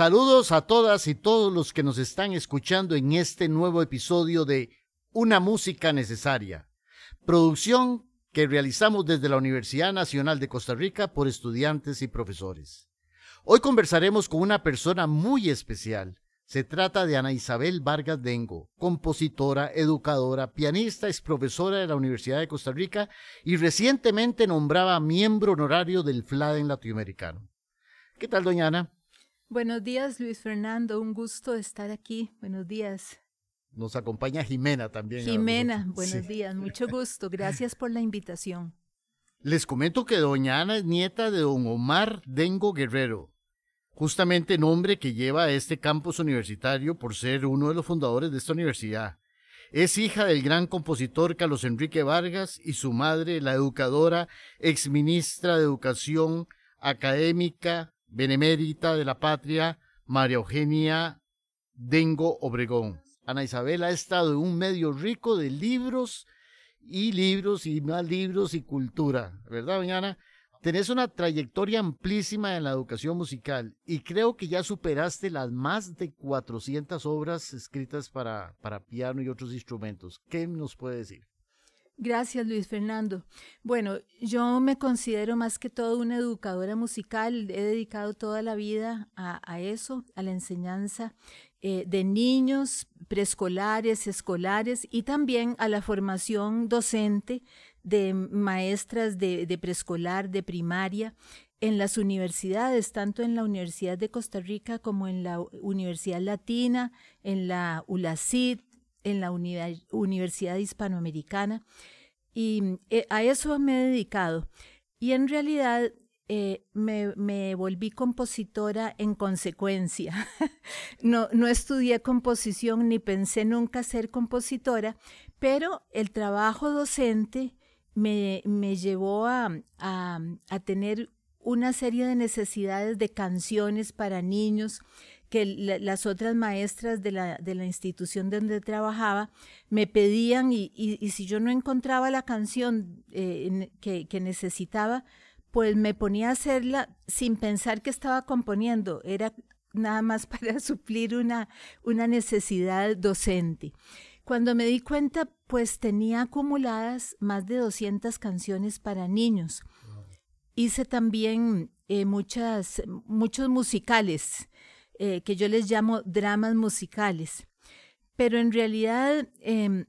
Saludos a todas y todos los que nos están escuchando en este nuevo episodio de Una Música Necesaria, producción que realizamos desde la Universidad Nacional de Costa Rica por estudiantes y profesores. Hoy conversaremos con una persona muy especial. Se trata de Ana Isabel Vargas Dengo, compositora, educadora, pianista, ex profesora de la Universidad de Costa Rica y recientemente nombrada miembro honorario del FLADEN latinoamericano. ¿Qué tal, doña Ana? Buenos días, Luis Fernando. Un gusto estar aquí. Buenos días. Nos acompaña Jimena también. Jimena, buenos días. Mucho gusto. Gracias por la invitación. Les comento que doña Ana es nieta de don Omar Dengo Guerrero, justamente nombre que lleva este campus universitario por ser uno de los fundadores de esta universidad. Es hija del gran compositor Carlos Enrique Vargas y su madre, la educadora, exministra de Educación Académica benemérita de la patria, María Eugenia Dengo Obregón. Ana Isabel ha estado en un medio rico de libros y libros y más libros y cultura, ¿verdad, doña Ana? Tenés una trayectoria amplísima en la educación musical y creo que ya superaste las más de 400 obras escritas para, para piano y otros instrumentos. ¿Qué nos puede decir? Gracias, Luis Fernando. Bueno, yo me considero más que todo una educadora musical. He dedicado toda la vida a, eso, a la enseñanza eh, de niños preescolares, escolares y también a la formación docente de maestras de, preescolar, de primaria en las universidades, tanto en la Universidad de Costa Rica como en la Universidad Latina, en la ULACID, en la Universidad Hispanoamericana y eh, a eso me he dedicado. Y en realidad eh, me, volví compositora en consecuencia. no, no estudié composición ni pensé nunca ser compositora, pero el trabajo docente me, llevó a, a, a tener una serie de necesidades de canciones para niños que las otras maestras de la, de la, institución donde trabajaba me pedían y, y, si yo no encontraba la canción eh, que, que, necesitaba, pues me ponía a hacerla sin pensar que estaba componiendo, era nada más para suplir una, una necesidad docente. Cuando me di cuenta, pues tenía acumuladas más de 200 canciones para niños. Hice también eh, muchas, muchos musicales eh, que yo les llamo dramas musicales. Pero en realidad em,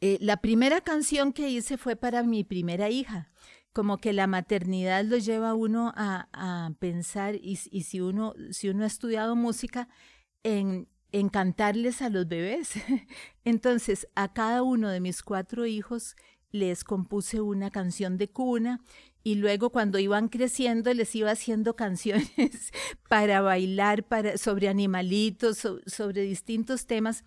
eh, la primera canción que hice fue para mi primera hija. Como que la maternidad lo lleva a uno a, pensar y, si, uno, si uno ha estudiado música, en, en cantarles a los bebés. Entonces, a cada uno de mis cuatro hijos les compuse una canción de cuna y luego cuando iban creciendo les iba haciendo canciones para bailar para, sobre animalitos, sobre distintos temas.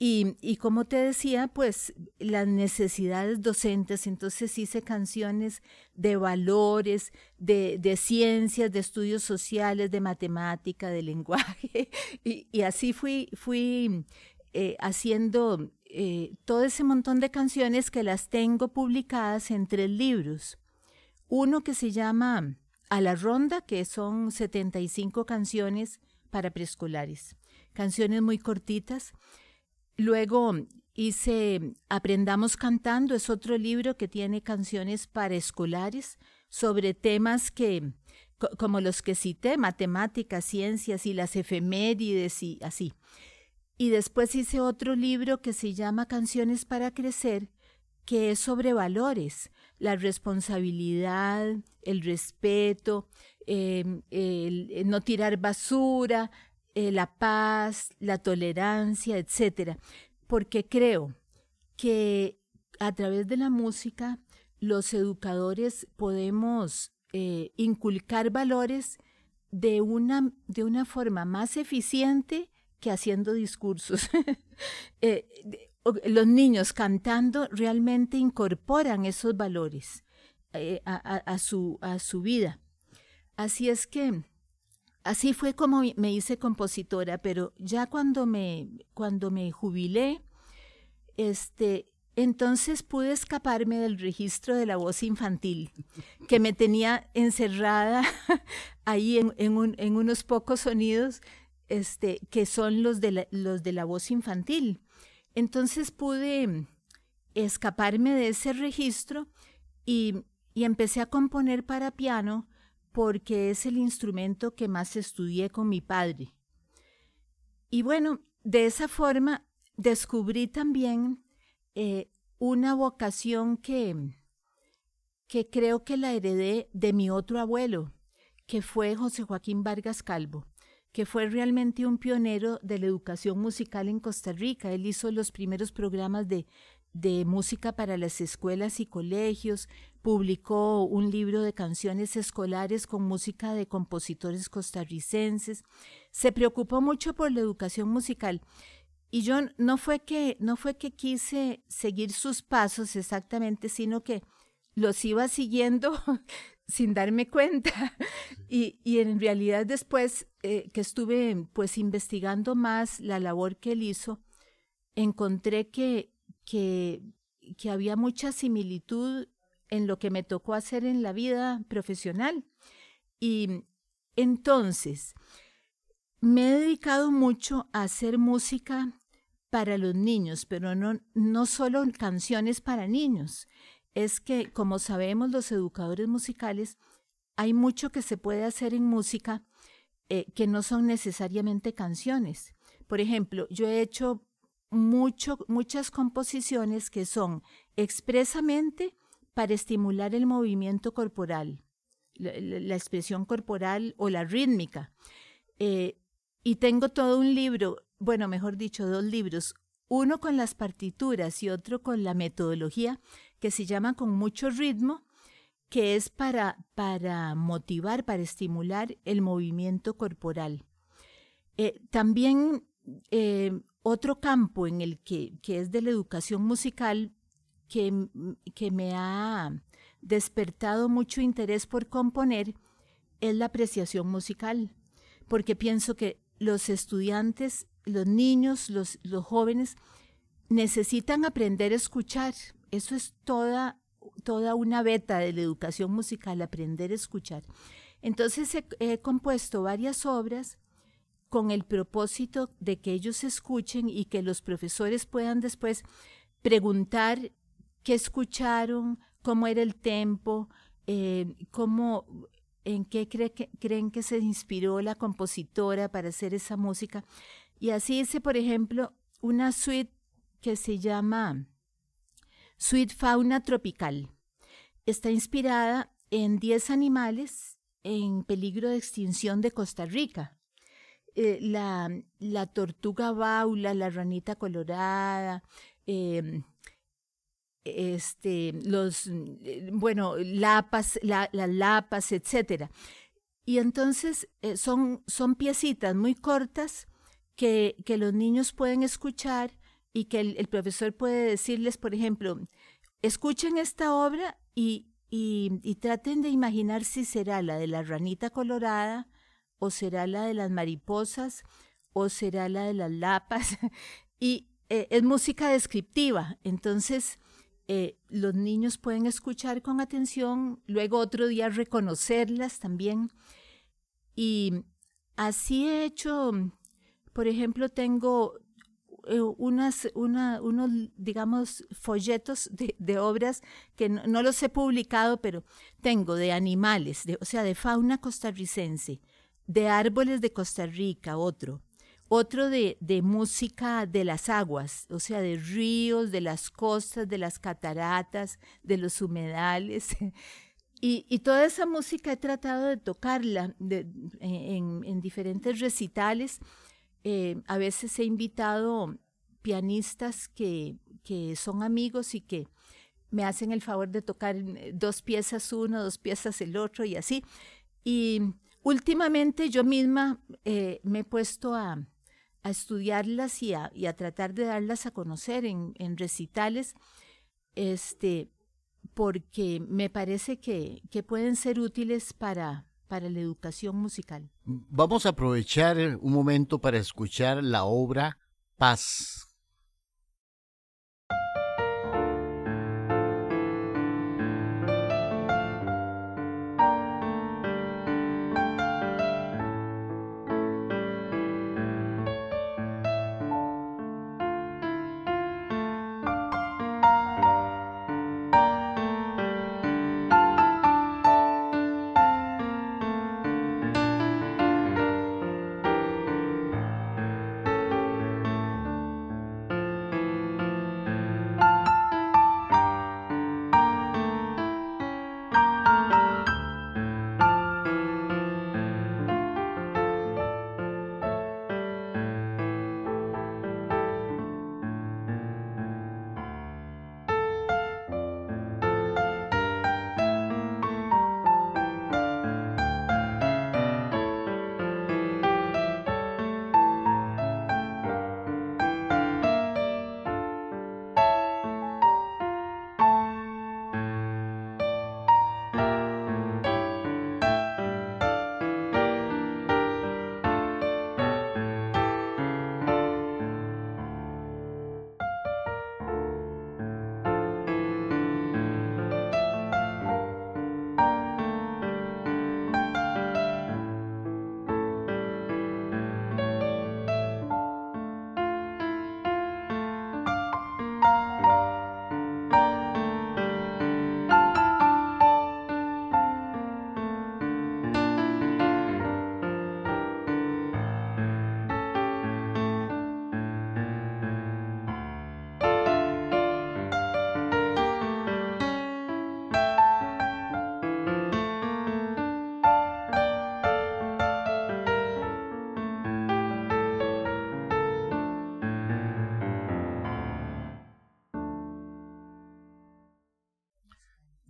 Y, y, como te decía, pues las necesidades docentes, entonces hice canciones de valores, de, de ciencias, de estudios sociales, de matemática, de lenguaje, y, y así fui, fui eh, haciendo eh, todo ese montón de canciones que las tengo publicadas en tres libros. Uno que se llama A la Ronda, que son 75 canciones para preescolares, canciones muy cortitas. Luego hice Aprendamos Cantando, es otro libro que tiene canciones para escolares sobre temas que, como los que cité, matemáticas, ciencias y las efemérides y así. Y después hice otro libro que se llama Canciones para Crecer, que es sobre valores, la responsabilidad, el respeto, em, no tirar basura, eh, la paz, la tolerancia, etc. Porque creo que a través de la música los educadores podemos eh, inculcar valores de una, de una forma más eficiente que haciendo discursos. Eh, los niños cantando realmente incorporan esos valores a, su, a su vida. Así es que así fue como me hice compositora, pero ya cuando me, cuando me jubilé, este, entonces pude escaparme del registro de la voz infantil, que me tenía encerrada ahí en, unos pocos sonidos este, que son los de, la, los de la voz infantil. Entonces pude escaparme de ese registro y, y empecé a componer para piano porque es el instrumento que más estudié con mi padre. Y bueno, de esa forma descubrí también eh, una vocación que, que creo que la heredé de mi otro abuelo, que fue José Joaquín Vargas Calvo, que fue realmente un pionero de la educación musical en Costa Rica. Él hizo los primeros programas de, de música para las escuelas y colegios, publicó un libro de canciones escolares con música de compositores costarricenses, se preocupó mucho por la educación musical y yo no fue que no fue que quise seguir sus pasos exactamente, sino que los iba siguiendo sin darme cuenta. Y, y en realidad después eh, que estuve pues investigando más la labor que él hizo, encontré que, que, que había mucha similitud en lo que me tocó hacer en la vida profesional. Y entonces, me he dedicado mucho a hacer música para los niños, pero no, no solo canciones para niños. Es que, como sabemos los educadores musicales, hay mucho que se puede hacer en música eh, que no son necesariamente canciones. Por ejemplo, yo he hecho muchas composiciones que son expresamente para estimular el movimiento corporal, la, expresión corporal o la rítmica. Eh, y tengo todo un libro bueno, mejor dicho, dos libros, uno con las partituras y otro con la metodología, que se llama Con mucho ritmo, que es para, para motivar, para estimular el movimiento corporal. Eh, también eh, otro campo en el que, que, es de la educación musical que, que me ha despertado mucho interés por componer es la apreciación musical, porque pienso que los estudiantes los niños, los, los jóvenes, necesitan aprender a escuchar. Eso es toda, toda una beta de la educación musical, aprender a escuchar. Entonces he, compuesto varias obras con el propósito de que ellos escuchen y que los profesores puedan después preguntar qué escucharon, cómo era el tempo, eh, cómo, en qué creen que se inspiró la compositora para hacer esa música. Y así hice, por ejemplo, una suite que se llama Suite Fauna Tropical. Está inspirada en 10 animales en peligro de extinción de Costa Rica. Eh, la, la, tortuga baula, la ranita colorada, em, este, los, bueno, lapas, las lapas, etcétera. Y entonces eh, son, son piecitas muy cortas que, los niños pueden escuchar y que el, profesor puede decirles, por ejemplo, escuchen esta obra y, y, traten de imaginar si será la de la ranita colorada o será la de las mariposas o será la de las lapas. y eh, es música descriptiva, entonces eh, los niños pueden escuchar con atención, luego otro día reconocerlas también. Y así he hecho por ejemplo, tengo eh, unas, una, unos, digamos, folletos de, obras que no, los he publicado, pero tengo de animales, de, o sea, de fauna costarricense, de árboles de Costa Rica, otro, otro de, de música de las aguas, o sea, de ríos, de las costas, de las cataratas, de los humedales. Y, toda esa música he tratado de tocarla en, en, diferentes recitales eh, a veces he invitado pianistas que, que son amigos y que me hacen el favor de tocar eh, dos piezas uno, dos piezas el otro y así. Y últimamente yo misma eh, me he puesto a, estudiarlas y a, y a, tratar de darlas a conocer en, en, recitales, este, porque me parece que, que pueden ser útiles para, para la educación musical. Vamos a aprovechar un momento para escuchar la obra Paz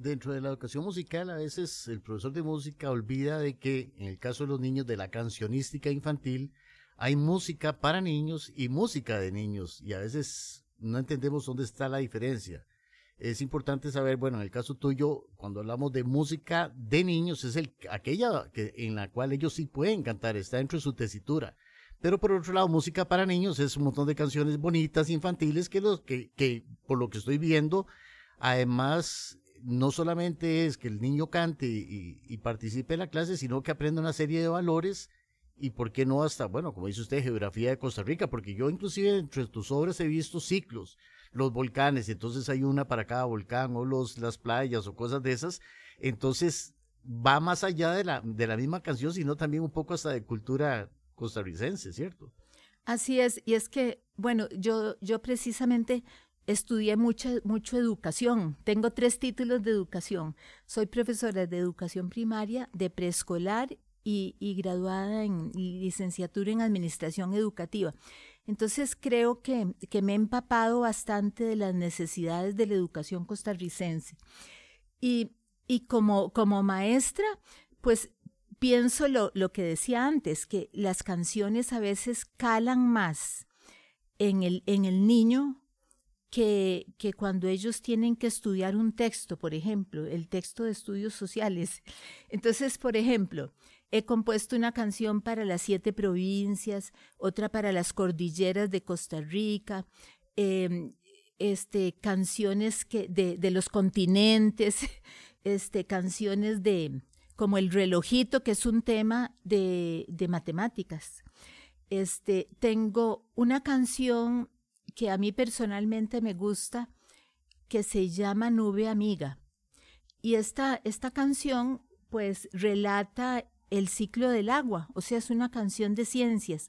dentro de la educación musical a veces el profesor de música olvida de que en el caso de los niños de la cancionística infantil hay música para niños y música de niños y a veces no entendemos dónde está la diferencia. Es importante saber, bueno, en el caso tuyo, cuando hablamos de música de niños, es el, aquella que, en la cual ellos sí pueden cantar, está dentro de su tesitura. Pero por otro lado, música para niños es un montón de canciones bonitas, infantiles, que, los, que, que por lo que estoy viendo, además no solamente es que el niño cante y, participe en la clase, sino que aprenda una serie de valores y por qué no hasta, bueno, como dice usted, geografía de Costa Rica, porque yo inclusive entre tus obras he visto ciclos, los volcanes, entonces hay una para cada volcán, o los, las playas, o cosas de esas, entonces va más allá de la, de la misma canción, sino también un poco hasta de cultura costarricense, ¿cierto? Así es, y es que, bueno, yo, yo precisamente estudié mucha, mucho educación. Tengo tres títulos de educación. Soy profesora de educación primaria, de preescolar y, graduada en licenciatura en administración educativa. Entonces creo que, que, me he empapado bastante de las necesidades de la educación costarricense. Y, y como, como maestra, pues pienso lo, lo que decía antes, que las canciones a veces calan más en el, en el niño que, que, cuando ellos tienen que estudiar un texto, por ejemplo, el texto de estudios sociales. Entonces, por ejemplo, he compuesto una canción para las siete provincias, otra para las cordilleras de Costa Rica, em, este, canciones que, de, de, los continentes, este, canciones de como el relojito, que es un tema de, de matemáticas. Este, tengo una canción que a mí personalmente me gusta, que se llama Nube Amiga. Y esta, esta canción pues relata el ciclo del agua, o sea, es una canción de ciencias,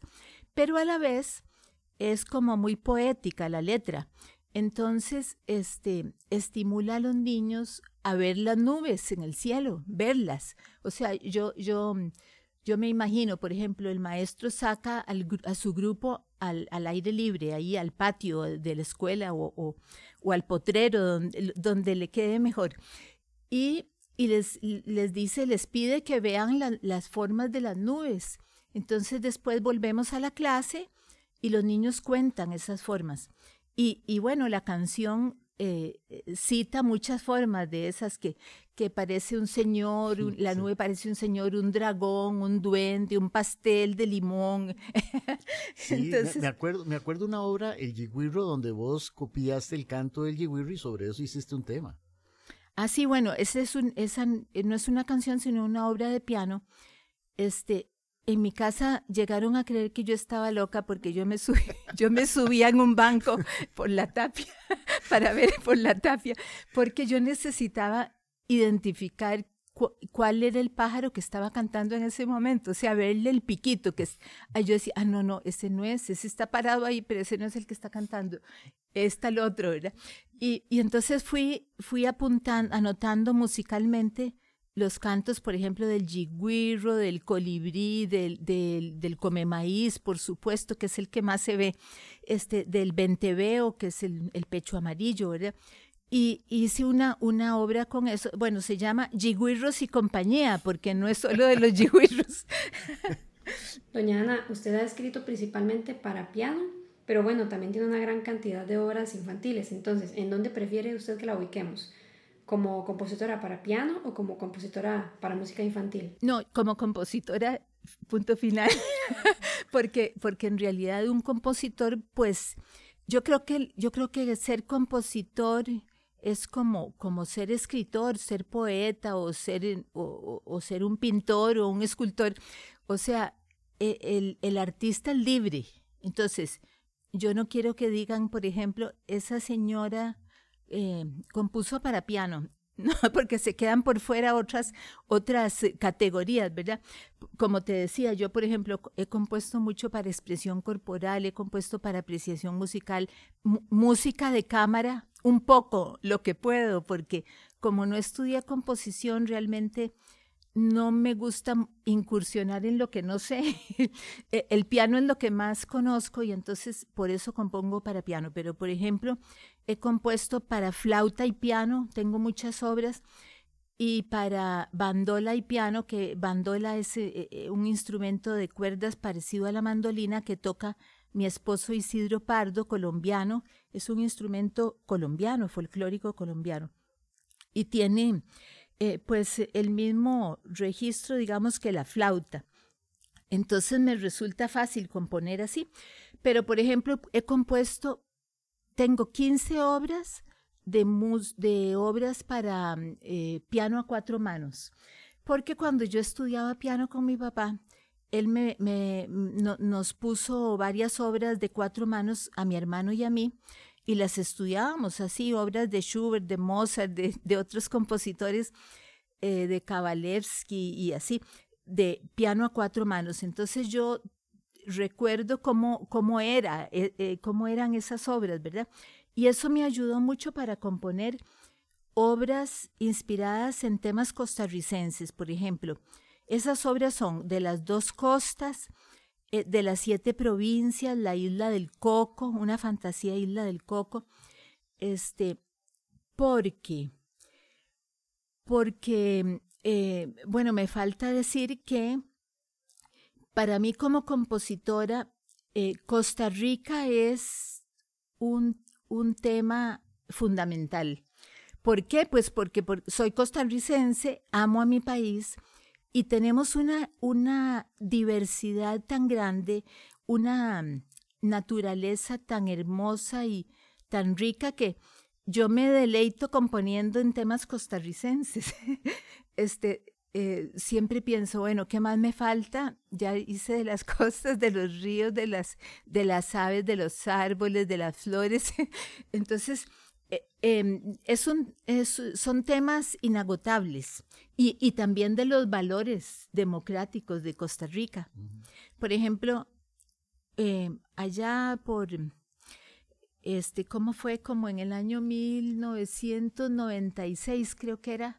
pero a la vez es como muy poética la letra. Entonces, este, estimula a los niños a ver las nubes en el cielo, verlas. O sea, yo, yo, yo me imagino, por ejemplo, el maestro saca a su grupo al, aire libre, ahí al patio de la escuela o, al potrero, donde, donde, le quede mejor. Y, les, les dice, les pide que vean las formas de las nubes. Entonces después volvemos a la clase y los niños cuentan esas formas. Y, y bueno, la canción eh, cita muchas formas de esas que, que parece un señor, la nube parece un señor, un dragón, un duende, un pastel de limón. Sí, me, acuerdo, me acuerdo una obra, El Yigüirro, donde vos copiaste el canto del Yigüirro y sobre eso hiciste un tema. Ah, sí, bueno, ese es un, esa no es una canción, sino una obra de piano. Este, en mi casa llegaron a creer que yo estaba loca porque yo me subí, yo me subía en un banco por la tapia para ver por la tapia, porque yo necesitaba identificar cuál era el pájaro que estaba cantando en ese momento, o sea, verle el piquito, que es, yo decía, ah, no, no, ese no es, ese está parado ahí, pero ese no es el que está cantando, está el otro, ¿verdad? Y, y entonces fui, fui apuntando, anotando musicalmente los cantos, por ejemplo, del jiguirro, del colibrí, del, del, come maíz, por supuesto, que es el que más se ve, este, del venteveo, que es el, el pecho amarillo, ¿verdad? Y hice una, una obra con eso, bueno, se llama Jiguirros y compañía, porque no es solo de los jiguirros. Doña Ana, usted ha escrito principalmente para piano, pero bueno, también tiene una gran cantidad de obras infantiles. Entonces, ¿en dónde prefiere usted que la ubiquemos? Como compositora para piano o como compositora para música infantil? No, como compositora, punto final, porque, porque en realidad un compositor, pues yo creo que, yo creo que ser compositor es como, como ser escritor, ser poeta o ser, o, ser un pintor o un escultor. O sea, e, el, el artista libre. Entonces, yo no quiero que digan, por ejemplo, esa señora eh, compuso para piano. No, porque se quedan por fuera otras, otras eh, categorías, ¿verdad? Como te decía, yo, por ejemplo, he compuesto mucho para expresión corporal, he compuesto para apreciación musical, música de cámara, un poco lo que puedo, porque como no estudia composición, realmente no me gusta incursionar en lo que no sé. E, el piano es lo que más conozco y entonces por eso compongo para piano. Pero, por ejemplo, he compuesto para flauta y piano, tengo muchas obras, y para bandola y piano, que bandola es eh, eh, un instrumento de cuerdas parecido a la mandolina que toca mi esposo Isidro Pardo, colombiano. Es un instrumento colombiano, folclórico colombiano. Y tiene eh, pues el mismo registro, digamos, que la flauta. Entonces me resulta fácil componer así. Pero, por ejemplo, he compuesto, tengo 15 obras de, obras para eh, piano a cuatro manos. Porque cuando yo estudiaba piano con mi papá, él me, nos puso varias obras de cuatro manos a mi hermano y a mí y las estudiábamos así, obras de Schubert, de Mozart, de, otros compositores, eh, de Kavalevsky y así, de piano a cuatro manos. Entonces yo recuerdo cómo, cómo, era, eh, eh, cómo eran esas obras, ¿verdad? Y eso me ayudó mucho para componer obras inspiradas en temas costarricenses, por ejemplo. Esas obras son de las dos costas, eh, de las siete provincias, la isla del Coco, una fantasía isla del Coco, este, porque, porque, bueno, me falta decir que para mí como compositora, eh, Costa Rica es un, un tema fundamental. ¿Por qué? Pues porque soy costarricense, amo a mi país y tenemos una, una diversidad tan grande, una naturaleza tan hermosa y tan rica que yo me deleito componiendo en temas costarricenses. este, eh, siempre pienso, bueno, ¿qué más me falta? Ya hice de las costas, de los ríos, de las, de las aves, de los árboles, de las flores. Entonces, eh, em, es un, es, son temas inagotables y, y, también de los valores democráticos de Costa Rica. Por ejemplo, eh, allá por, este, ¿cómo fue? Como en el año 1996, creo que era,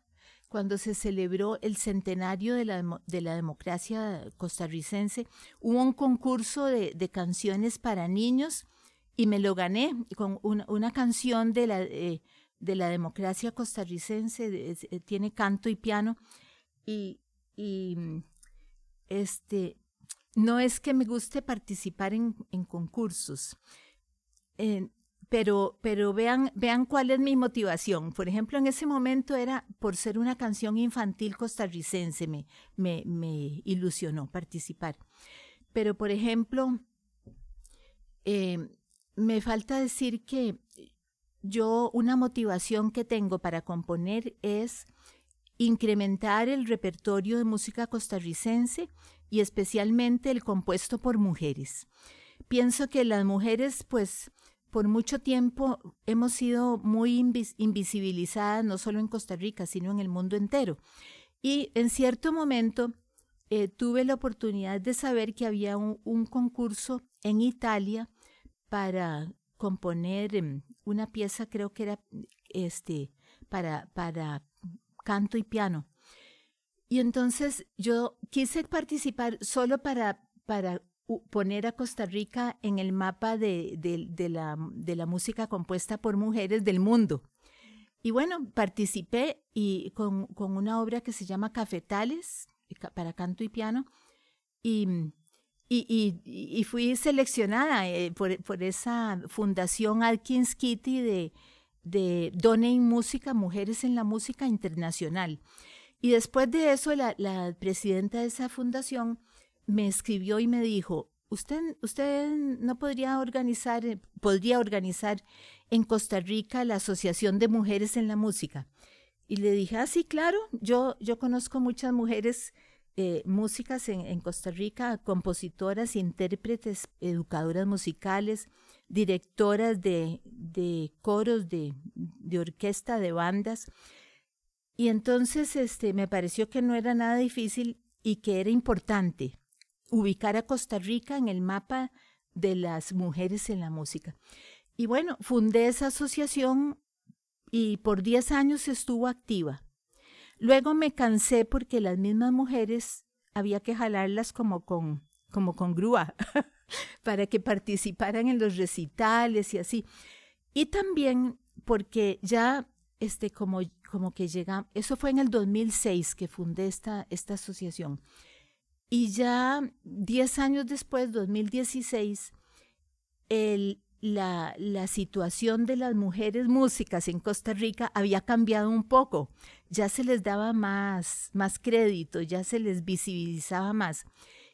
cuando se celebró el centenario de la, de la democracia costarricense, hubo un concurso de, de canciones para niños y me lo gané con una, canción de la, eh, de la democracia costarricense, eh, tiene canto y piano, y, este, no es que me guste participar en, concursos. Pero, pero vean, vean cuál es mi motivación. Por ejemplo, en ese momento era por ser una canción infantil costarricense, me, me, me ilusionó participar. Pero, por ejemplo, eh, me falta decir que yo una motivación que tengo para componer es incrementar el repertorio de música costarricense y especialmente el compuesto por mujeres. Pienso que las mujeres, pues, por mucho tiempo hemos sido muy invisibilizadas, no solo en Costa Rica, sino en el mundo entero. Y en cierto momento eh, tuve la oportunidad de saber que había un, concurso en Italia para componer em, una pieza, creo que era este, para, para canto y piano. Y entonces yo quise participar solo para, para poner a Costa Rica en el mapa de, de, la, de la música compuesta por mujeres del mundo. Y bueno, participé y con, con, una obra que se llama Cafetales, para canto y piano, y, y, y, fui seleccionada eh, por, por, esa fundación Atkins Kitty de, de Donning Música, Mujeres en la Música Internacional. Y después de eso, la, la presidenta de esa fundación me escribió y me dijo, usted, usted no podría organizar, eh, podría organizar en Costa Rica la Asociación de Mujeres en la Música. Y le dije, ah, sí, claro, yo, yo conozco muchas mujeres eh, músicas en, en, Costa Rica, compositoras, intérpretes, educadoras musicales, directoras de, de coros, de, de, orquesta, de bandas. Y entonces este, me pareció que no era nada difícil y que era importante ubicar a Costa Rica en el mapa de las mujeres en la música. Y bueno, fundé esa asociación y por 10 años estuvo activa. Luego me cansé porque las mismas mujeres había que jalarlas como con, como con grúa para que participaran en los recitales y así. Y también porque ya este como como que llega, eso fue en el 2006 que fundé esta esta asociación. Y ya 10 años después, 2016, el, la, la, situación de las mujeres músicas en Costa Rica había cambiado un poco. Ya se les daba más, más crédito, ya se les visibilizaba más.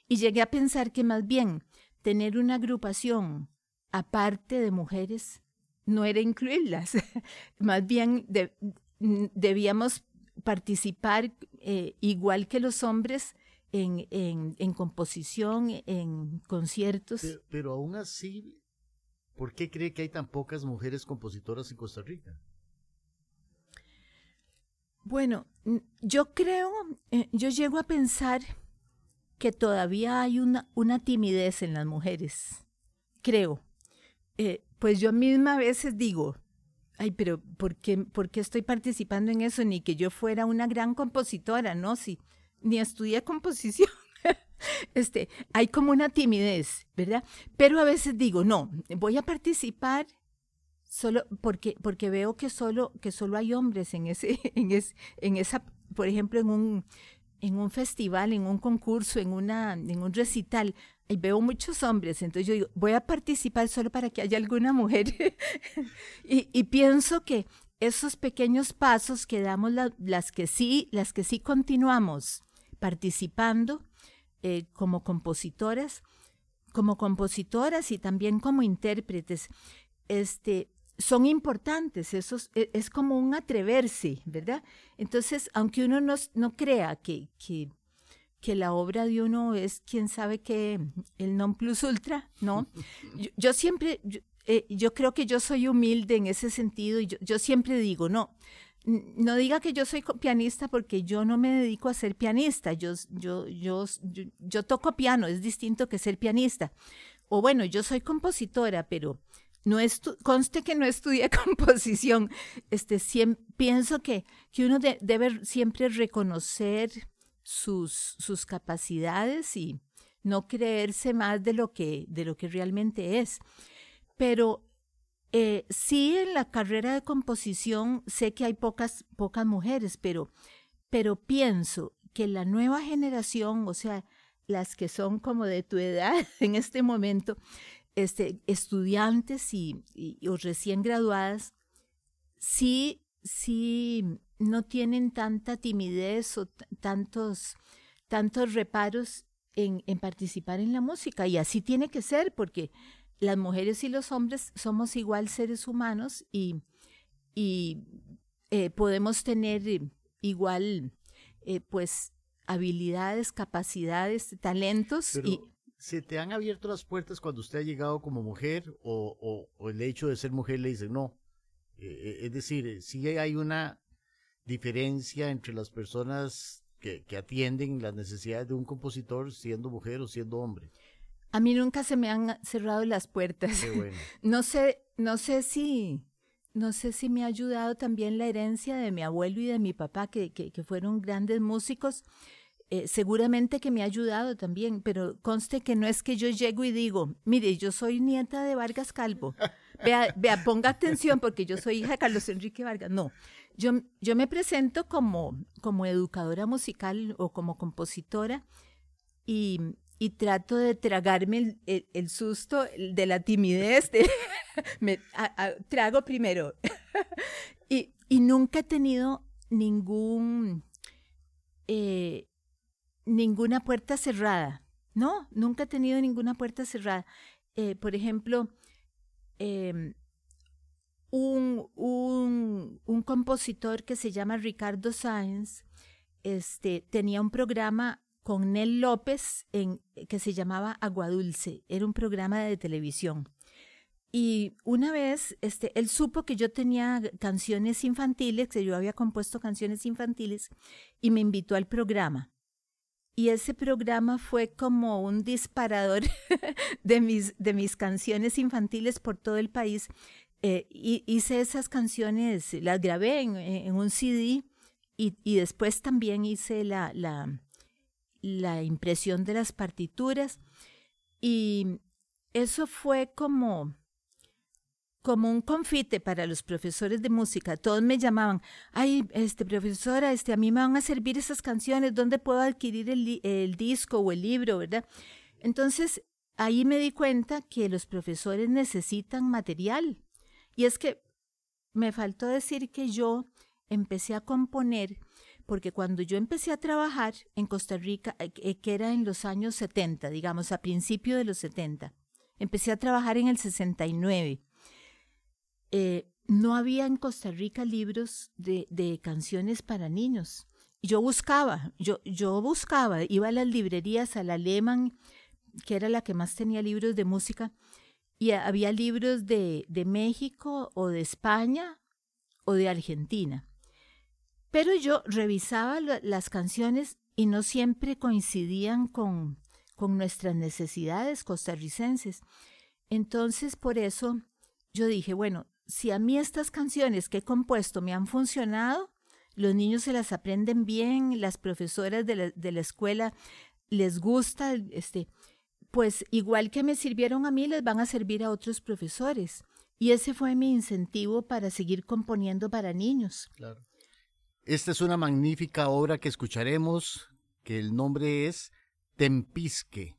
Y llegué a pensar que más bien tener una agrupación aparte de mujeres no era incluirlas. más bien debíamos participar eh, igual que los hombres en, en, en composición, en conciertos. Pero, pero, aún así, ¿por qué cree que hay tan pocas mujeres compositoras en Costa Rica? Bueno, yo creo, eh, yo llego a pensar que todavía hay una, una timidez en las mujeres, creo. Eh, pues yo misma a veces digo, ay, pero ¿por qué, ¿por qué estoy participando en eso? Ni que yo fuera una gran compositora, ¿no? Si, ni estudié composición. este, hay como una timidez, ¿verdad? Pero a veces digo, no, voy a participar solo porque, porque veo que solo, que solo hay hombres en ese, en, en esa, por ejemplo, en un, en un festival, en un concurso, en, una, en un recital, y veo muchos hombres, entonces yo digo, voy a participar solo para que haya alguna mujer. y, y, pienso que esos pequeños pasos que damos las que sí, las que sí continuamos participando eh, como compositoras, como compositoras y también como intérpretes, este, son importantes, eso e, es, como un atreverse, ¿verdad? Entonces, aunque uno no, no crea que, que, que, la obra de uno es, quién sabe qué, el non plus ultra, ¿no? Yo, siempre, yo, eh, yo, creo que yo soy humilde en ese sentido y yo, yo siempre digo, no, no diga que yo soy pianista porque yo no me dedico a ser pianista, yo, yo, yo, yo, toco piano, es distinto que ser pianista. O bueno, yo soy compositora, pero no conste que no estudié composición. Este, pienso que, que uno debe siempre reconocer sus, sus capacidades y no creerse más de lo que, de lo que realmente es. Pero eh, sí, en la carrera de composición sé que hay pocas, pocas mujeres, pero, pero pienso que la nueva generación, o sea, las que son como de tu edad en este momento, este, estudiantes y, o recién graduadas, sí, sí no tienen tanta timidez o tantos, tantos reparos en, en, participar en la música. Y así tiene que ser, porque las mujeres y los hombres somos igual seres humanos y, y eh, podemos tener igual, eh, pues, habilidades, capacidades, talentos. y, ¿Se te han abierto las puertas cuando usted ha llegado como mujer o, o, el hecho de ser mujer le dice no? Eh, es decir, si hay una diferencia entre las personas que, que, atienden las necesidades de un compositor siendo mujer o siendo hombre. A mí nunca se me han cerrado las puertas. no sé, no sé si, no sé si me ha ayudado también la herencia de mi abuelo y de mi papá, que, que, que fueron grandes músicos. Eh, seguramente que me ha ayudado también, pero conste que no es que yo llego y digo, mire, yo soy nieta de Vargas Calvo. Vea, vea ponga atención porque yo soy hija de Carlos Enrique Vargas. No, yo, yo me presento como, como educadora musical o como compositora y, y trato de tragarme el, susto de la timidez. me, trago primero. y, y, nunca he tenido ningún, eh, ninguna puerta cerrada. No, nunca he tenido ninguna puerta cerrada. Eh, por ejemplo, em, un, un, un, compositor que se llama Ricardo Sáenz este, tenía un programa con Nel López en, que se llamaba Agua Dulce. Era un programa de televisión. Y una vez, este, él supo que yo tenía canciones infantiles, que yo había compuesto canciones infantiles, y me invitó al programa. Y ese programa fue como un disparador de mis, de mis canciones infantiles por todo el país. Eh, hice esas canciones, las grabé en, en un CD y, y, después también hice la, la, la impresión de las partituras y eso fue como como un confite para los profesores de música. Todos me llamaban, ay, este profesora, este, a mí me van a servir esas canciones, ¿dónde puedo adquirir el, el disco o el libro, verdad? Entonces, ahí me di cuenta que los profesores necesitan material. Y es que me faltó decir que yo empecé a componer porque cuando yo empecé a trabajar en Costa Rica, eh, eh, que era en los años 70, digamos, a principio de los 70, empecé a trabajar en el 69. Eh, no había en Costa Rica libros de, canciones para niños. Yo buscaba, yo, yo buscaba, iba a las librerías, a la Lehman, que era la que más tenía libros de música, y había libros de, de México o de España o de Argentina. Pero yo revisaba las canciones y no siempre coincidían con, con nuestras necesidades costarricenses. Entonces, por eso yo dije, bueno, si a mí estas canciones que he compuesto me han funcionado, los niños se las aprenden bien, las profesoras de la, escuela les gusta, este, pues igual que me sirvieron a mí, les van a servir a otros profesores. Y ese fue mi incentivo para seguir componiendo para niños. Claro. Esta es una magnífica obra que escucharemos, que el nombre es Tempisque.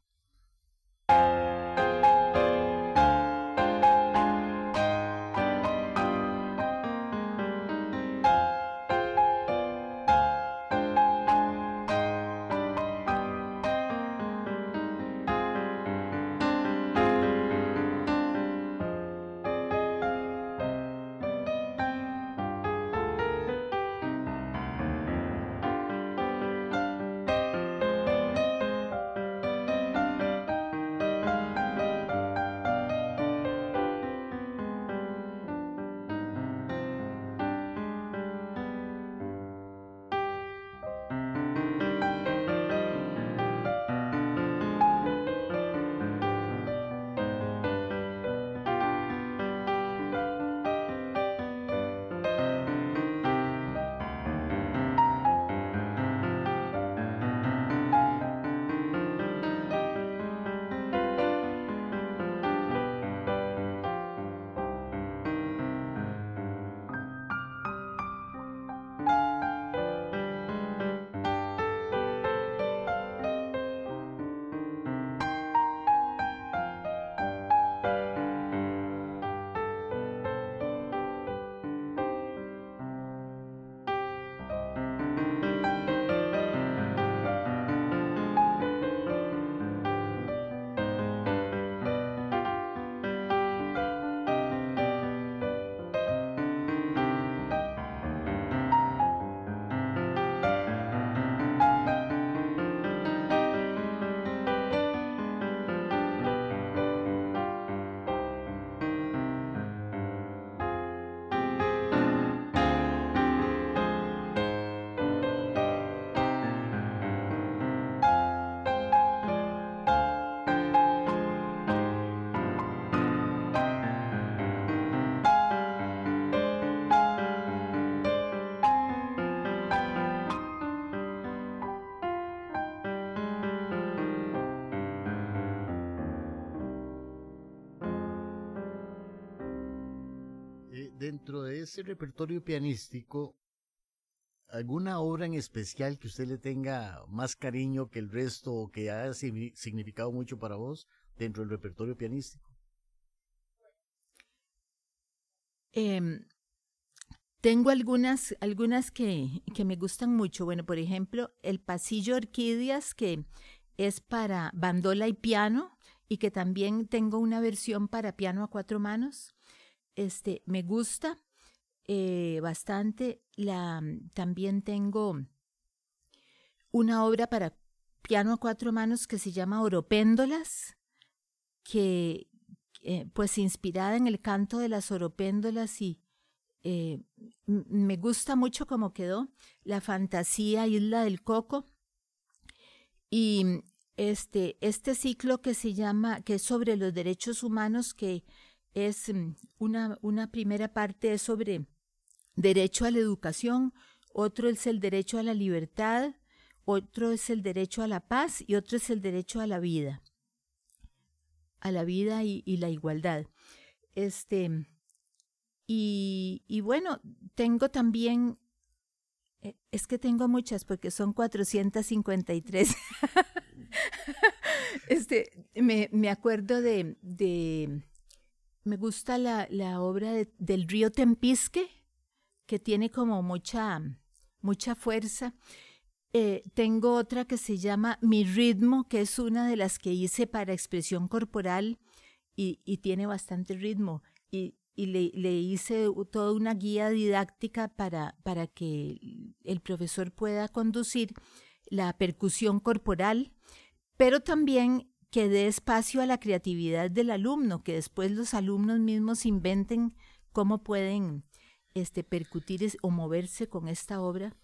Dentro de ese repertorio pianístico, ¿alguna obra en especial que usted le tenga más cariño que el resto o que haya significado mucho para vos dentro del repertorio pianístico? Em, tengo algunas, algunas que, que, me gustan mucho. Bueno, por ejemplo, el Pasillo Orquídeas, que es para bandola y piano, y que también tengo una versión para piano a cuatro manos. Este, me gusta eh, bastante. La, también tengo una obra para piano a cuatro manos que se llama Oropéndolas, que eh, pues inspirada en el canto de las oropéndolas y eh, me gusta mucho cómo quedó la fantasía Isla del Coco y este, este ciclo que se llama, que es sobre los derechos humanos, que es mm, una, una primera parte es sobre derecho a la educación, otro es el derecho a la libertad, otro es el derecho a la paz y otro es el derecho a la vida, a la vida y, la igualdad. Este, y, y bueno, tengo también, eh, es que tengo muchas porque son 453. este, me, me acuerdo de, me gusta la, la obra de, del río Tempisque, que tiene como mucha, mucha fuerza. Eh, tengo otra que se llama Mi ritmo, que es una de las que hice para expresión corporal y, y tiene bastante ritmo. Y, y le, le, hice toda una guía didáctica para, para que el profesor pueda conducir la percusión corporal, pero también que dé espacio a la creatividad del alumno, que después los alumnos mismos inventen cómo pueden este, percutir o moverse con esta obra.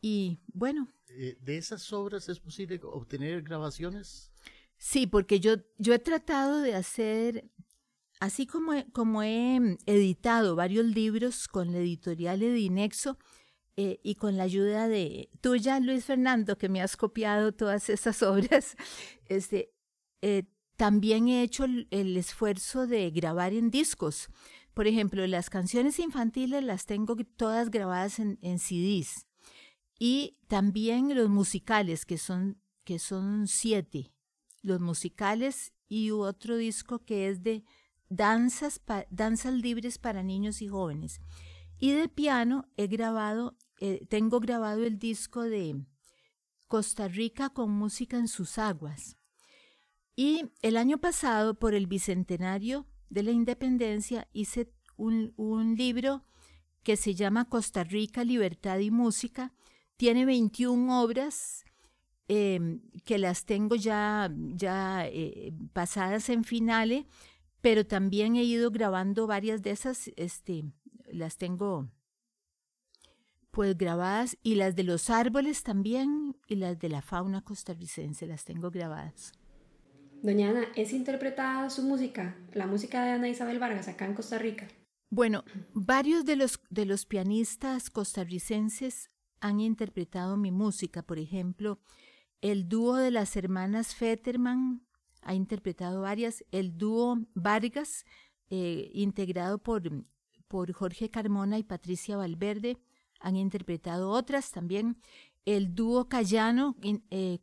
Y bueno. Eh, ¿De esas obras es posible obtener grabaciones? Sí, porque yo, yo he tratado de hacer Así como, como he mm, editado varios libros con la editorial Edinexo eh, y con la ayuda de tuya, Luis Fernando, que me has copiado todas esas obras, este, eh, también he hecho el, esfuerzo de grabar en discos. Por ejemplo, las canciones infantiles las tengo todas grabadas en, en CDs. Y también los musicales, que son, que son siete. Los musicales y otro disco que es de danzas, danzas libres para niños y jóvenes. Y de piano he grabado, eh, tengo grabado el disco de Costa Rica con música en sus aguas. Y el año pasado, por el bicentenario de la independencia, hice un, libro que se llama Costa Rica, Libertad y Música. Tiene 21 obras em, que las tengo ya, ya eh, pasadas en finales pero también he ido grabando varias de esas, este, las tengo pues grabadas y las de los árboles también y las de la fauna costarricense las tengo grabadas. Doña Ana, ¿es interpretada su música, la música de Ana Isabel Vargas acá en Costa Rica? Bueno, varios de los, de los pianistas costarricenses han interpretado mi música, por ejemplo, el dúo de las hermanas Fetterman ha interpretado varias. El dúo Vargas, eh, integrado por, por Jorge Carmona y Patricia Valverde, han interpretado otras también. El dúo Cayano, eh,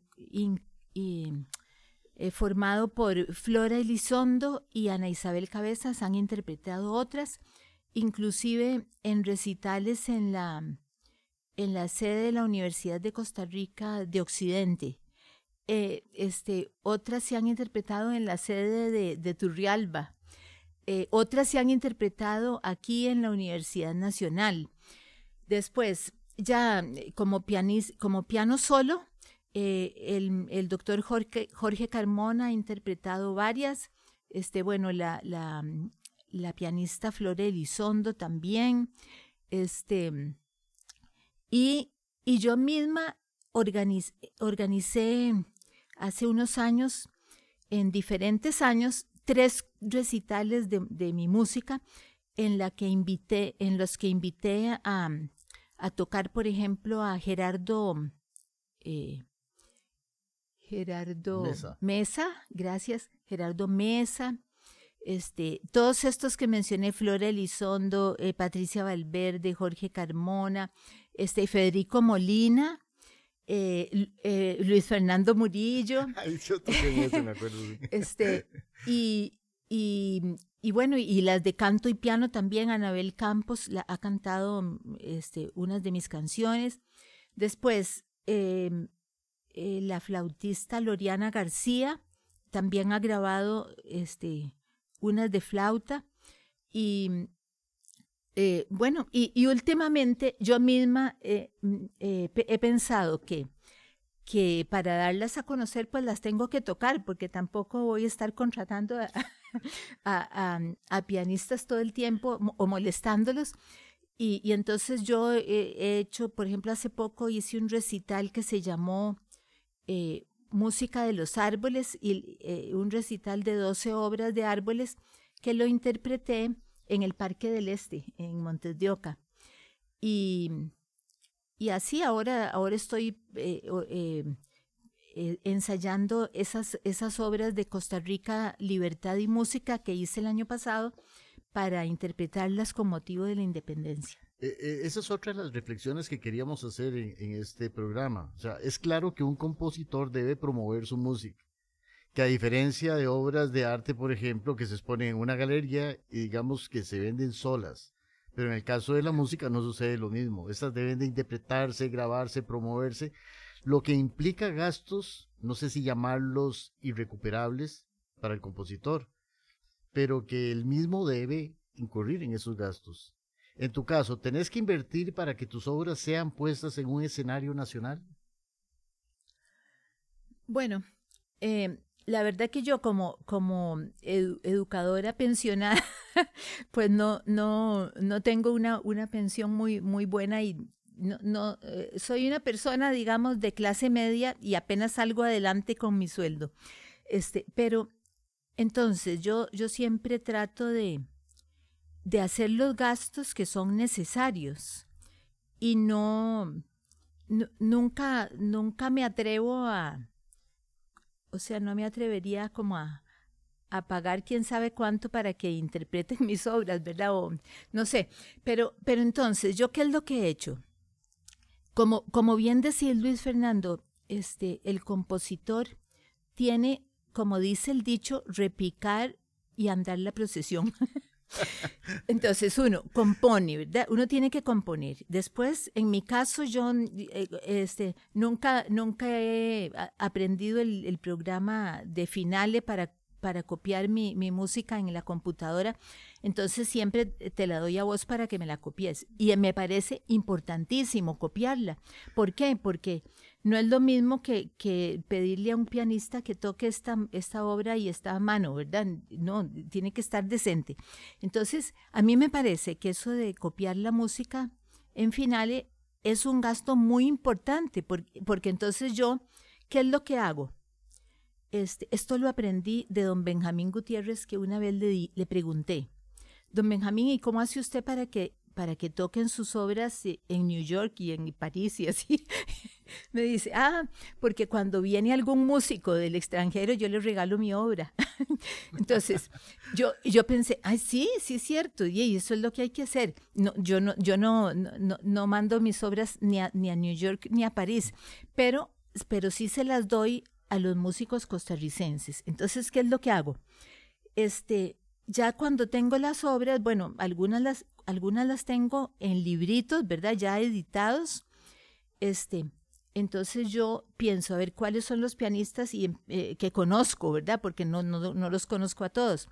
eh, formado por Flora Elizondo y Ana Isabel Cabezas, han interpretado otras, inclusive en recitales en la, en la sede de la Universidad de Costa Rica de Occidente. Eh, este, otras se han interpretado en la sede de, Turrialba, eh, otras se han interpretado aquí en la Universidad Nacional. Después, ya como, como piano solo, el, el, doctor Jorge, Jorge, Carmona ha interpretado varias. Este, bueno, la, la, la pianista Flore Elizondo también. Este, y, y yo misma organicé hace unos años, en diferentes años, tres recitales de, de mi música en, la que invité, en los que invité a, a tocar, por ejemplo, a Gerardo, eh, Gerardo Mesa. gracias, Gerardo Mesa, este, todos estos que mencioné, Flora Elizondo, eh, Patricia Valverde, Jorge Carmona, este, Federico Molina, eh, eh, Luis Fernando Murillo. este, y, y, bueno, y, las de canto y piano también, Anabel Campos la, ha cantado este, unas de mis canciones. Después, em, la flautista Loriana García también ha grabado este, unas de flauta y eh, bueno, y, últimamente yo misma eh, mm, eh, he pensado que, que para darlas a conocer pues las tengo que tocar porque tampoco voy a estar contratando a, pianistas todo el tiempo o molestándolos. Y, entonces yo he, hecho, por ejemplo, hace poco hice un recital que se llamó Música de los Árboles y un recital de 12 obras de árboles que lo interpreté en el Parque del Este, en Montes de Oca. Y, y así ahora, ahora estoy eh, eh, eh, ensayando esas, esas obras de Costa Rica, Libertad y Música que hice el año pasado para interpretarlas con motivo de la independencia. Esa es otra de las reflexiones que queríamos hacer en, en este programa. O sea, es claro que un compositor debe promover su música que a diferencia de obras de arte, por ejemplo, que se exponen en una galería y digamos que se venden solas, pero en el caso de la música no sucede lo mismo. Estas deben de interpretarse, grabarse, promoverse, lo que implica gastos, no sé si llamarlos irrecuperables para el compositor, pero que él mismo debe incurrir en esos gastos. En tu caso, ¿tenés que invertir para que tus obras sean puestas en un escenario nacional? Bueno, eh, la verdad que yo como, como educadora pensionada, pues no, no, no tengo una, una pensión muy, muy buena y no, no eh, soy una persona, digamos, de clase media y apenas salgo adelante con mi sueldo. Este, pero entonces yo, yo siempre trato de, de hacer los gastos que son necesarios y no nunca, nunca me atrevo a, o sea, no me atrevería como a, pagar quién sabe cuánto para que interpreten mis obras, ¿verdad? O, no sé, pero, pero entonces, ¿yo qué es lo que he hecho? Como, como bien decía Luis Fernando, este, el compositor tiene, como dice el dicho, repicar y andar la procesión. Entonces uno compone. Uno tiene que componer. Después, en mi caso, yo eh, este, nunca, nunca he aprendido el, programa de Finale para, para copiar mi, mi, música en la computadora. Entonces siempre te la doy a vos para que me la copies. Y me parece importantísimo copiarla. ¿Por qué? Porque no es lo mismo que, pedirle a un pianista que toque esta, esta obra y esta mano, ¿verdad? No, tiene que estar decente. Entonces, a mí me parece que eso de copiar la música en finales es un gasto muy importante, porque, porque entonces yo, ¿qué es lo que hago? Este, esto lo aprendí de don Benjamín Gutiérrez, que una vez le, le pregunté, don Benjamín, ¿y cómo hace usted para que para que toquen sus obras eh, en New York y en París y así. Me dice, ah, porque cuando viene algún músico del extranjero yo le regalo mi obra. Entonces, yo, yo pensé, ay, sí, sí es cierto, y eso es lo que hay que hacer. No, yo no, yo no, no, no mando mis obras ni a, ni a New York ni a París, pero, pero sí se las doy a los músicos costarricenses. Entonces, ¿qué es lo que hago? Este, ya cuando tengo las obras, bueno, algunas las, algunas las tengo en libritos, ¿verdad? Ya editados. Este, entonces yo pienso a ver cuáles son los pianistas y, eh, que conozco, ¿verdad? Porque no, no, no, los conozco a todos.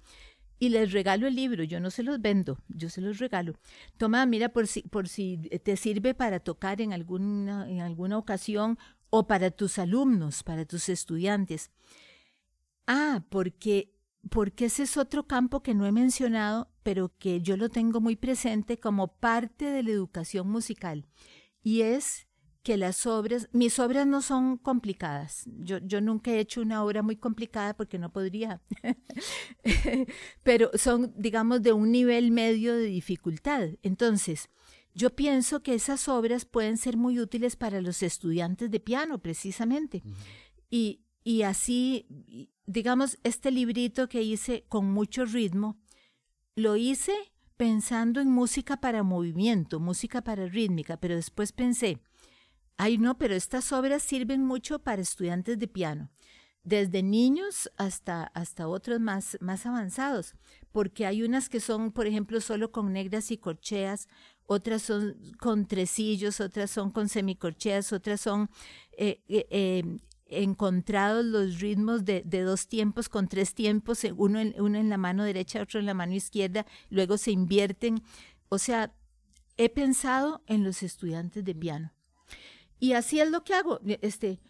Y les regalo el libro, yo no se los vendo, yo se los regalo. Toma, mira, por si, por si te sirve para tocar en alguna, en alguna ocasión o para tus alumnos, para tus estudiantes. Ah, porque porque ese es otro campo que no he mencionado, pero que yo lo tengo muy presente como parte de la educación musical. Y es que las obras, mis obras no son complicadas. Yo, yo nunca he hecho una obra muy complicada porque no podría. pero son, digamos, de un nivel medio de dificultad. Entonces, yo pienso que esas obras pueden ser muy útiles para los estudiantes de piano, precisamente. Y y así, digamos, este librito que hice con mucho ritmo, lo hice pensando en música para movimiento, música para rítmica, pero después pensé, ay no, pero estas obras sirven mucho para estudiantes de piano, desde niños hasta, hasta otros más, más avanzados, porque hay unas que son, por ejemplo, solo con negras y corcheas, otras son con tresillos, otras son con semicorcheas, otras son eh, eh, eh, encontrados los ritmos de, dos tiempos con tres tiempos, uno en, uno en la mano derecha, otro en la mano izquierda, luego se invierten. O sea, he pensado en los estudiantes de piano. Y así es lo que hago. Este,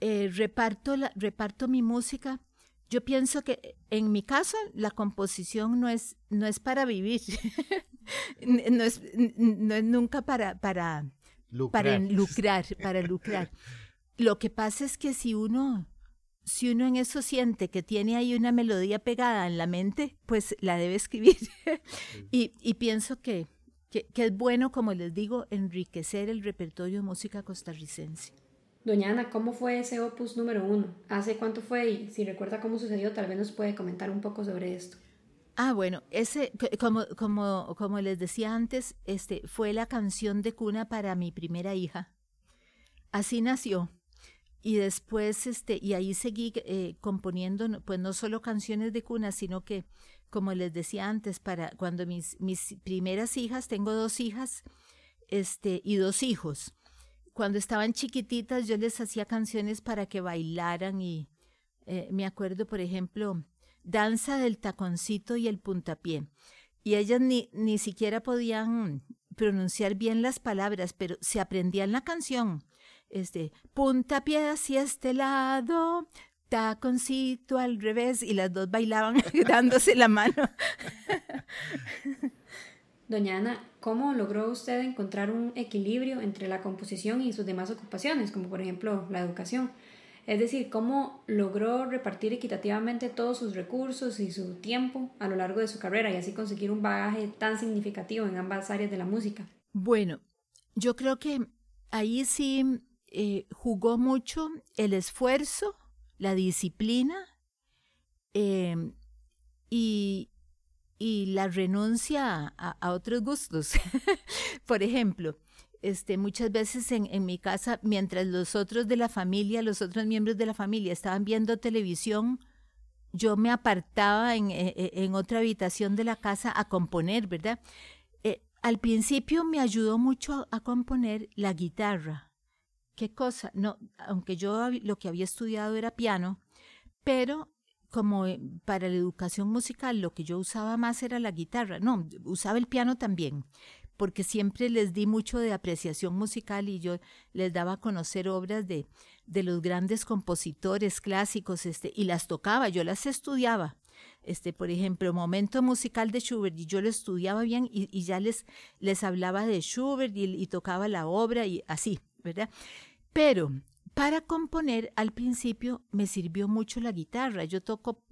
reparto, la, reparto mi música. Yo pienso que en mi caso la composición no es, no es para vivir. no, es, no es nunca para, para, para lucrar, para lucrar. Lo que pasa es que si uno, si uno en eso siente que tiene ahí una melodía pegada en la mente, pues la debe escribir. y, y, pienso que, que, que, es bueno, como les digo, enriquecer el repertorio de música costarricense. Doña Ana, ¿cómo fue ese opus número uno? ¿Hace cuánto fue? Y si recuerda cómo sucedió, tal vez nos puede comentar un poco sobre esto. Ah, bueno, ese, como, como, como les decía antes, este, fue la canción de cuna para mi primera hija. Así nació. Y después, este, y ahí seguí eh, componiendo, pues no solo canciones de cuna, sino que, como les decía antes, para cuando mis, mis primeras hijas, tengo dos hijas, este, y dos hijos. Cuando estaban chiquititas, yo les hacía canciones para que bailaran y eh, me acuerdo, por ejemplo, danza del taconcito y el puntapié. Y ellas ni, ni siquiera podían pronunciar bien las palabras, pero se aprendían la canción. Este, puntapié hacia este lado, taconcito al revés, y las dos bailaban dándose la mano. Doña Ana, ¿cómo logró usted encontrar un equilibrio entre la composición y sus demás ocupaciones, como por ejemplo la educación? Es decir, cómo logró repartir equitativamente todos sus recursos y su tiempo a lo largo de su carrera y así conseguir un bagaje tan significativo en ambas áreas de la música. Bueno, yo creo que ahí sí eh, jugó mucho el esfuerzo, la disciplina em, y, la renuncia a otros gustos. Por ejemplo, este, muchas veces en, en, mi casa, mientras los otros de la familia, los otros miembros de la familia estaban viendo televisión, yo me apartaba en, e, e, en, otra habitación de la casa a componer, ¿verdad? Eh, al principio me ayudó mucho a, componer la guitarra. ¿Qué cosa? No, aunque yo lo que había estudiado era piano, pero como eh, para la educación musical lo que yo usaba más era la guitarra. No, usaba el piano también, porque siempre les di mucho de apreciación musical y yo les daba a conocer obras de, de los grandes compositores clásicos este, y las tocaba, yo las estudiaba. Este, por ejemplo, momento musical de Schubert, y yo lo estudiaba bien y, ya les, les hablaba de Schubert y, y tocaba la obra y así, Pero para componer al principio me sirvió mucho la guitarra. Yo toco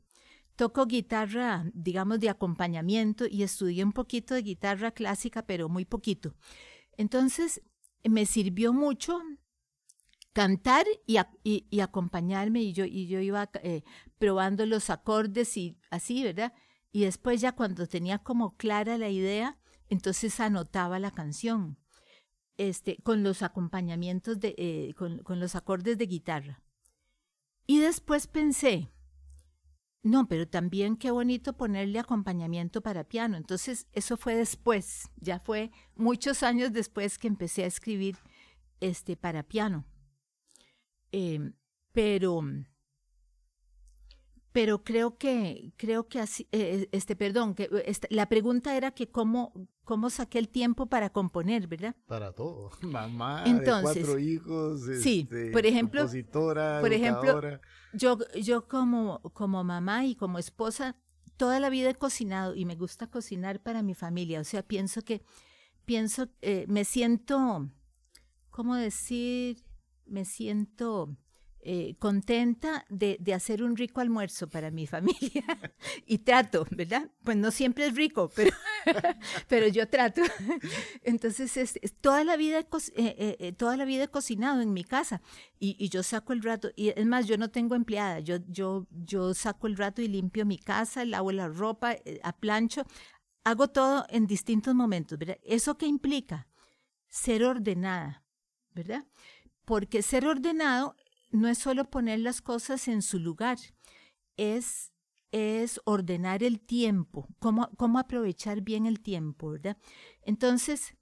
Toco guitarra, digamos, de acompañamiento y estudié un poquito de guitarra clásica, pero muy poquito. Entonces, me sirvió mucho cantar y, y, acompañarme y yo, y yo iba eh, probando los acordes y así, ¿verdad? Y después ya cuando tenía como clara la idea, entonces anotaba la canción este, con los acompañamientos, de, eh, con, con los acordes de guitarra. Y después pensé, no, pero también qué bonito ponerle acompañamiento para piano. Entonces, eso fue después, ya fue muchos años después que empecé a escribir este para piano. Em, pero, pero creo que, creo que así, eh, este, perdón, que la pregunta era que cómo, cómo saqué el tiempo para componer, ¿verdad? Para todo. Mamá, Entonces, de cuatro hijos, sí, este, por ejemplo, por ejemplo, yo, yo como, como mamá y como esposa, toda la vida he cocinado y me gusta cocinar para mi familia. O sea, pienso que, pienso, eh, me siento, ¿cómo decir? Me siento eh, contenta de, de, hacer un rico almuerzo para mi familia. y trato, ¿verdad? Pues no siempre es rico, pero, pero yo trato. Entonces, es, toda, la vida eh, eh, toda la vida he cocinado en mi casa y, yo saco el rato. Y es más, yo no tengo empleada. Yo, yo, yo saco el rato y limpio mi casa, lavo la ropa, a plancho. Hago todo en distintos momentos. ¿verdad? ¿Eso qué implica? Ser ordenada, ¿verdad? Porque ser ordenado no es solo poner las cosas en su lugar, es, es ordenar el tiempo, cómo, cómo aprovechar bien el tiempo, ¿verdad? Entonces,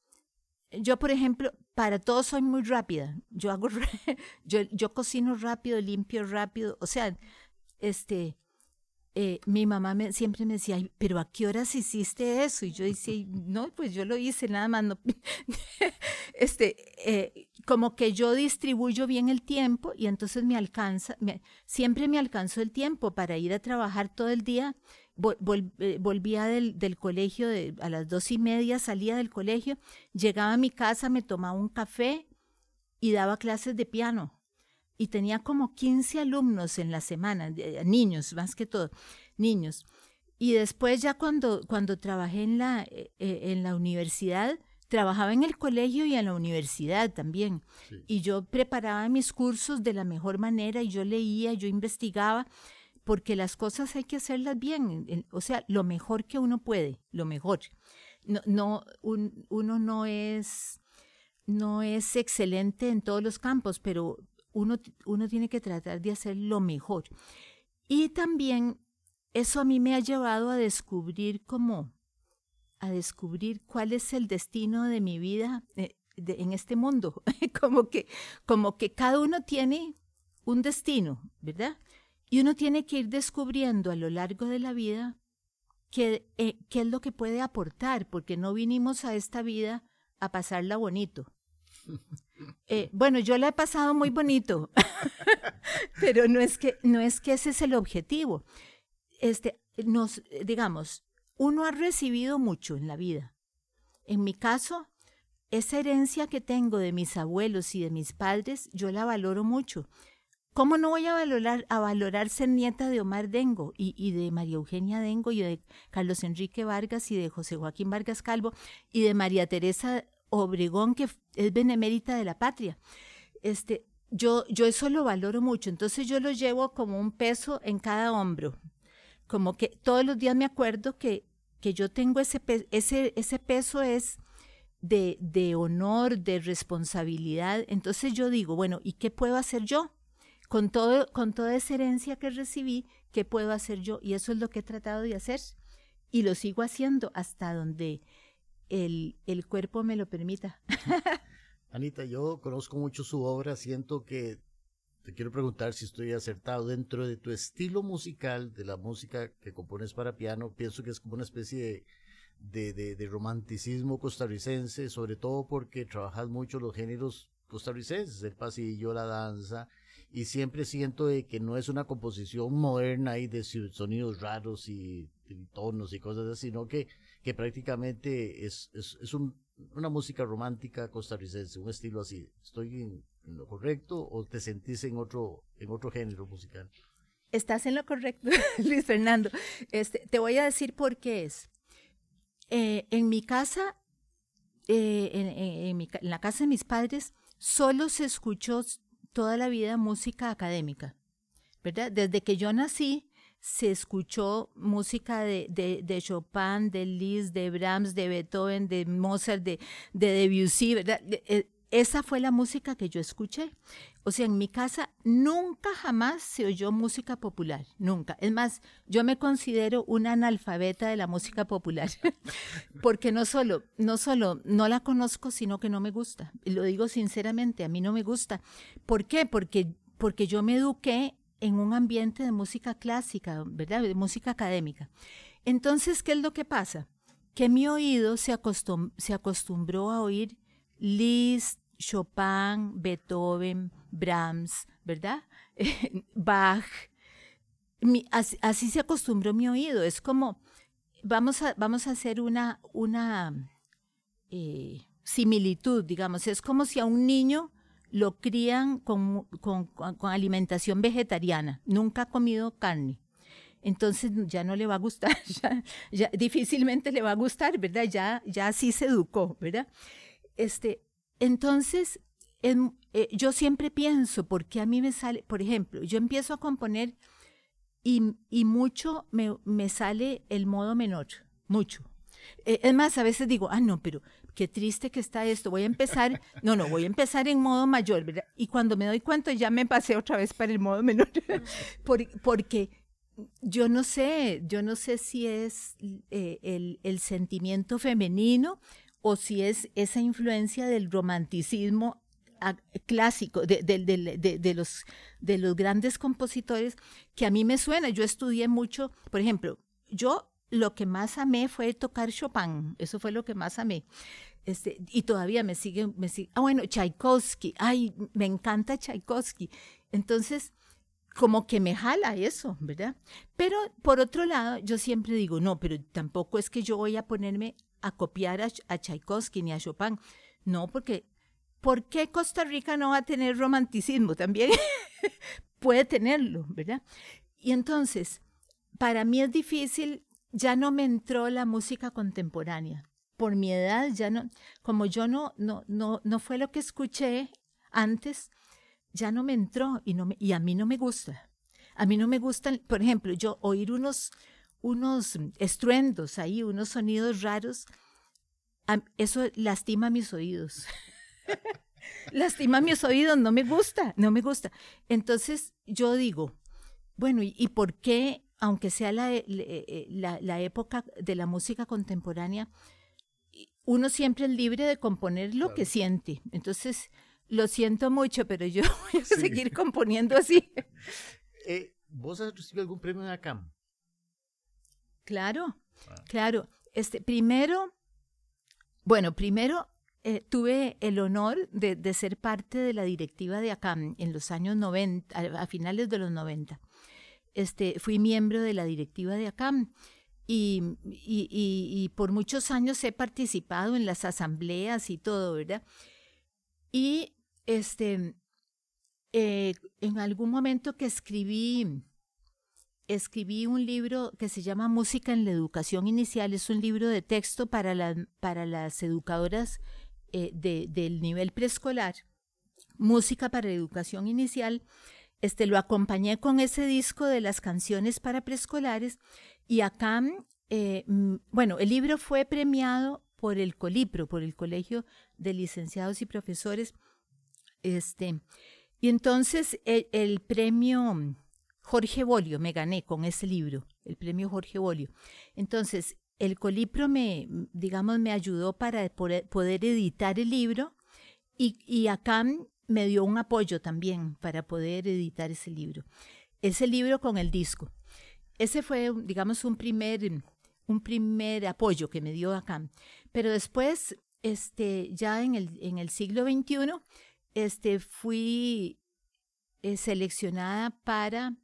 yo, por ejemplo, para todo soy muy rápida. Yo hago, yo, yo cocino rápido, limpio rápido. O sea, este, eh, mi mamá me, siempre me decía, pero ¿a qué horas hiciste eso? Y yo decía, no, pues yo lo hice, nada más. No. este, eh, como que yo distribuyo bien el tiempo y entonces me alcanza, siempre me alcanzó el tiempo para ir a trabajar todo el día. Eh, volvía del, del colegio a las dos y media, salía del colegio, llegaba a mi casa, me tomaba un café y daba clases de piano y tenía como 15 alumnos en la semana, niños más que todo, niños. Y después ya cuando, cuando trabajé en la, eh, eh, en la universidad, trabajaba en el colegio y en la universidad también. Y yo preparaba mis cursos de la mejor manera y yo leía, yo investigaba, porque las cosas hay que hacerlas bien, o sea, lo mejor que uno puede, lo mejor. No, no uno no es, no es excelente en todos los campos, pero, uno, uno tiene que tratar de hacer lo mejor. Y también eso a mí me ha llevado a descubrir cómo, a descubrir cuál es el destino de mi vida eh, en este mundo. como, que, como que cada uno tiene un destino, ¿verdad? Y uno tiene que ir descubriendo a lo largo de la vida qué, eh, qué es lo que puede aportar, porque no vinimos a esta vida a pasarla bonito. Eh, bueno, yo la he pasado muy bonito, pero no es que no es que ese es el objetivo. Este, nos, digamos, uno ha recibido mucho en la vida. En mi caso, esa herencia que tengo de mis abuelos y de mis padres, yo la valoro mucho. ¿Cómo no voy a valorar, a valorar ser nieta de Omar Dengo y, y, de María Eugenia Dengo y de Carlos Enrique Vargas y de José Joaquín Vargas Calvo y de María Teresa Obregón, que es benemérita de la patria. Este, yo, yo eso lo valoro mucho, entonces yo lo llevo como un peso en cada hombro, como que todos los días me acuerdo que, que yo tengo ese, ese, ese peso es de, de honor, de responsabilidad, entonces yo digo, bueno, ¿y qué puedo hacer yo? Con, todo, con toda esa herencia que recibí, ¿qué puedo hacer yo? Y eso es lo que he tratado de hacer y lo sigo haciendo hasta donde el, el cuerpo me lo permita. Anita, yo conozco mucho su obra, siento que te quiero preguntar si estoy acertado dentro de tu estilo musical, de la música que compones para piano, pienso que es como una especie de, de, de, romanticismo costarricense, sobre todo porque trabajas mucho los géneros costarricenses, el pasillo, la danza, y siempre siento de que no es una composición moderna y de sonidos raros y, y tonos y cosas así, sino que que prácticamente es, es, es un, una música romántica costarricense, un estilo así. ¿Estoy en, lo correcto o te sentís en otro, en otro género musical? Estás en lo correcto, Luis Fernando. Este, te voy a decir por qué es. Eh, en mi casa, eh, en, en la casa de mis padres, solo se escuchó toda la vida música académica, ¿verdad? Desde que yo nací, se escuchó música de, de, Chopin, de Liszt, de Brahms, de Beethoven, de Mozart, de, de Debussy. Eh, esa fue la música que yo escuché. O sea, en mi casa nunca jamás se oyó música popular, nunca. Es más, yo me considero una analfabeta de la música popular, porque no solo, no solo no la conozco, sino que no me gusta. Lo digo sinceramente, a mí no me gusta. ¿Por qué? Porque, porque yo me eduqué en un ambiente de música clásica, ¿verdad? De música académica. Entonces, ¿qué es lo que pasa? Que mi oído se, acostumbró a oír Liszt, Chopin, Beethoven, Brahms, ¿verdad? Bach. así, se acostumbró mi oído. Es como, vamos a, vamos a hacer una, una eh, similitud, digamos. Es como si a un niño lo crían con, con, alimentación vegetariana, nunca ha comido carne. entonces ya no le va a gustar, ya, difícilmente le va a gustar, ¿verdad? Ya, ya sí se educó, ¿verdad? Este, entonces, eh, yo siempre pienso, porque a mí me sale, por ejemplo, yo empiezo a componer y, y mucho me, me, sale el modo menor, mucho. Eh, es más, a veces digo, ah, no, pero qué triste que está esto, voy a empezar, no, no, voy a empezar en modo mayor, ¿verdad? Y cuando me doy cuenta ya me pasé otra vez para el modo menor, porque yo no sé, yo no sé si es eh, el, el, sentimiento femenino o si es esa influencia del romanticismo clásico de, de, de, los, de los grandes compositores que a mí me suena. Yo estudié mucho, por ejemplo, yo lo que más amé fue tocar Chopin, eso fue lo que más amé. Este, y todavía me sigue, me sigue, ah, bueno, Tchaikovsky, ay, me encanta Tchaikovsky. Entonces, como que me jala eso, ¿verdad? Pero por otro lado, yo siempre digo, no, pero tampoco es que yo voy a ponerme a copiar a, a Tchaikovsky ni a Chopin. No, porque ¿por qué Costa Rica no va a tener romanticismo? También puede tenerlo, ¿verdad? Y entonces, para mí es difícil, ya no me entró la música contemporánea. Por mi edad, ya no, como yo no, no, no, no fue lo que escuché antes, ya no me entró y, no y a mí no me gusta. A mí no me gustan, por ejemplo, yo oír unos, unos estruendos ahí, unos sonidos raros, eso lastima mis oídos. lastima mis oídos, no me gusta, no me gusta. Entonces yo digo, bueno, ¿y, por qué, aunque sea eh, eh, la, la, época de la música contemporánea, uno siempre es libre de componer lo que siente? Entonces, lo siento mucho, pero yo voy a seguir componiendo así. Eh, ¿Vos has recibido algún premio en ACAM? Claro, ah. claro. Este, primero, bueno, primero eh, tuve el honor de, ser parte de la directiva de ACAM en los años 90, a, finales de los 90. Este, fui miembro de la directiva de ACAM y, y, por muchos años he participado en las asambleas y todo, ¿verdad? Y este, eh, en algún momento que escribí, escribí un libro que se llama Música en la Educación Inicial, es un libro de texto para, para las educadoras eh, del nivel preescolar, música para educación inicial, este, lo acompañé con ese disco de las canciones para preescolares y acá, eh, bueno, el libro fue premiado por el Colipro, por el Colegio de Licenciados y Profesores, este, y entonces el, el premio Jorge Bolio me gané con ese libro, el premio Jorge Bolio. Entonces, el Colipro me, digamos, me ayudó para poder, editar el libro y, y acá me dio un apoyo también para poder editar ese libro. Ese libro con el disco. Ese fue, digamos, un primer, un primer apoyo que me dio acá. Pero después, este, ya en el, en el siglo XXI, este, fui eh, seleccionada para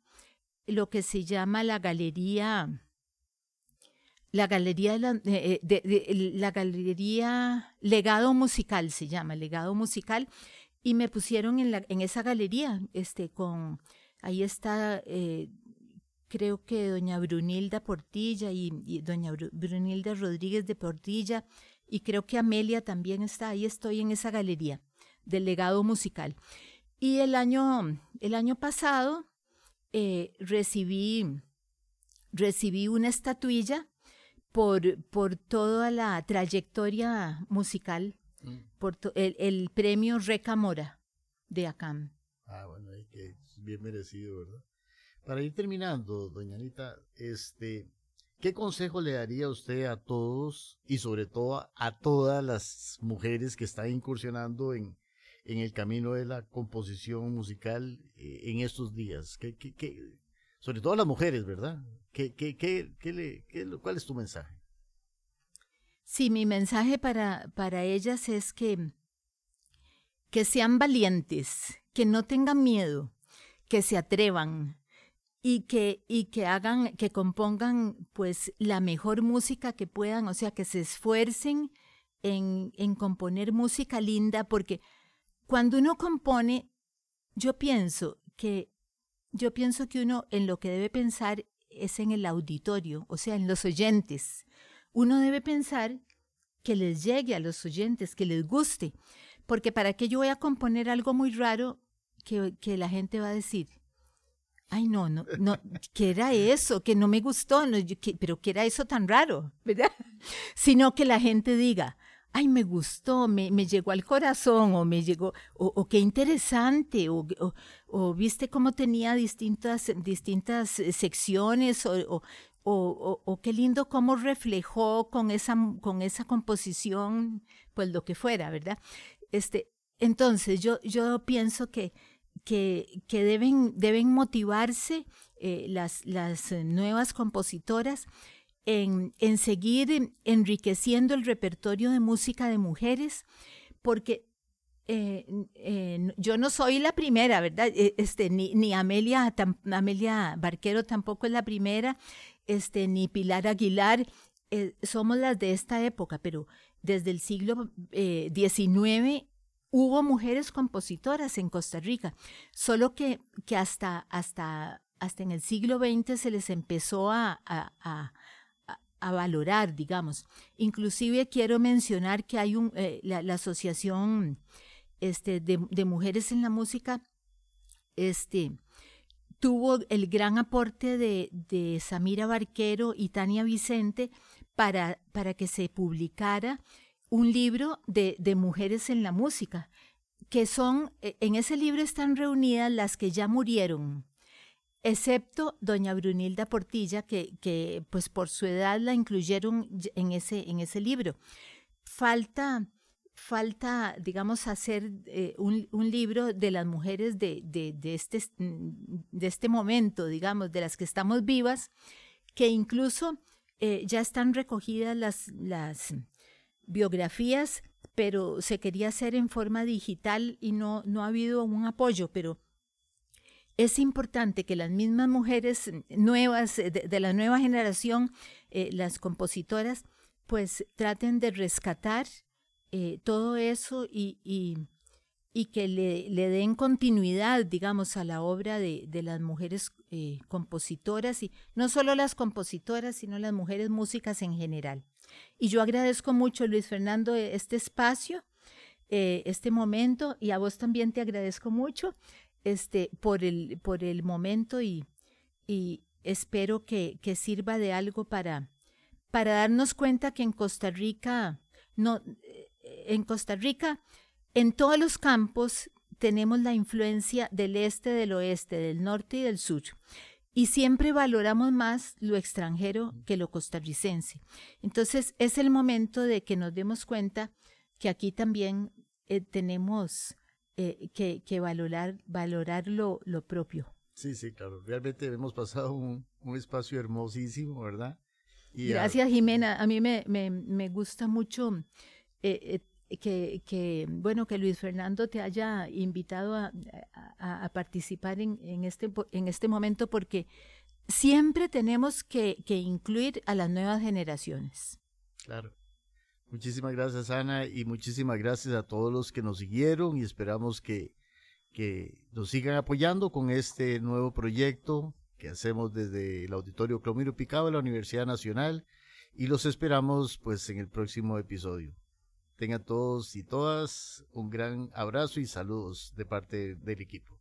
lo que se llama la galería la galería de, eh, de, la galería legado musical se llama legado musical y me pusieron en en esa galería este con ahí está eh, creo que doña Brunilda Portilla y, doña Brunilda Rodríguez de Portilla y creo que Amelia también está ahí estoy en esa galería del legado musical. Y el año el año pasado eh, recibí recibí una estatuilla por, por toda la trayectoria musical, mm. por el, el, premio Recamora de ACAM. Ah, bueno, que es bien merecido, ¿verdad? Para ir terminando, doña Anita, este, ¿qué consejo le daría usted a todos y sobre todo a todas las mujeres que están incursionando en, en el camino de la composición musical eh, en estos días? ¿Qué, qué, qué, sobre todo las mujeres, ¿verdad? ¿Qué, qué, qué, qué le, qué, ¿Cuál es tu mensaje? Sí, mi mensaje para, para ellas es que, que sean valientes, que no tengan miedo, que se atrevan y que, y que hagan, que compongan pues la mejor música que puedan, o sea, que se esfuercen en, en componer música linda, porque cuando uno compone, yo pienso que yo pienso que uno en lo que debe pensar es en el auditorio, o sea, en los oyentes. Uno debe pensar que les llegue a los oyentes, que les guste, porque para qué yo voy a componer algo muy raro que, que la gente va a decir, ay no, no, no, ¿qué era eso? Que no me gustó, no, pero ¿qué era eso tan raro? ¿Verdad? Sino que la gente diga, ay, me gustó, me, me llegó al corazón, o me llegó, o, qué interesante, o, o, viste cómo tenía distintas, distintas secciones, o, o, qué lindo cómo reflejó con esa, con esa composición, pues lo que fuera, ¿verdad? Este, entonces, yo, yo pienso que que, deben, deben motivarse eh, las, las nuevas compositoras en, en, seguir enriqueciendo el repertorio de música de mujeres, porque eh, eh, yo no soy la primera, ¿verdad? Este, ni, ni Amelia, Amelia Barquero tampoco es la primera, este, ni Pilar Aguilar, somos las de esta época, pero desde el siglo XIX hubo mujeres compositoras en Costa Rica, solo que, que hasta, hasta, hasta en el siglo XX se les empezó a, a, valorar, digamos. Inclusive quiero mencionar que hay un, eh, la, Asociación este, de, Mujeres en la Música, este, tuvo el gran aporte de, de Samira Barquero y Tania Vicente para, para que se publicara un libro de, de mujeres en la música, que son, e, en ese libro están reunidas las que ya murieron, excepto doña Brunilda Portilla, que, que pues por su edad la incluyeron en ese, en ese libro. Falta, falta, digamos, hacer eh, un, libro de las mujeres de, de, de, este, de este momento, digamos, de las que estamos vivas, que incluso eh, ya están recogidas las, las, biografías, pero se quería hacer en forma digital y no, no ha habido un apoyo, pero es importante que las mismas mujeres nuevas, de, la nueva generación, eh, las compositoras, pues traten de rescatar eh, todo eso y, y, que le, le, den continuidad, digamos, a la obra de, de las mujeres eh, compositoras, y no solo las compositoras, sino las mujeres músicas en general. Y yo agradezco mucho, Luis Fernando, este espacio, eh, este momento, y a vos también te agradezco mucho este, por, el, por el momento y, y espero que, que, sirva de algo para, para darnos cuenta que en Costa Rica, no, en Costa Rica, en todos los campos tenemos la influencia del este, del oeste, del norte y del sur y siempre valoramos más lo extranjero que lo costarricense. Entonces es el momento de que nos demos cuenta que aquí también eh, tenemos eh, que, que, valorar, valorar lo, lo, propio. Sí, sí, claro. Realmente hemos pasado un, un espacio hermosísimo, ¿verdad? Gracias, Jimena. A mí me, me, me gusta mucho eh, que, que, bueno, que Luis Fernando te haya invitado a, participar en, en, este, en este momento porque siempre tenemos que, que incluir a las nuevas generaciones. Claro. Muchísimas gracias, Ana, y muchísimas gracias a todos los que nos siguieron y esperamos que, que nos sigan apoyando con este nuevo proyecto que hacemos desde el Auditorio Clomiro Picado de la Universidad Nacional y los esperamos pues en el próximo episodio. Tengan todos y todas un gran abrazo y saludos de parte del equipo.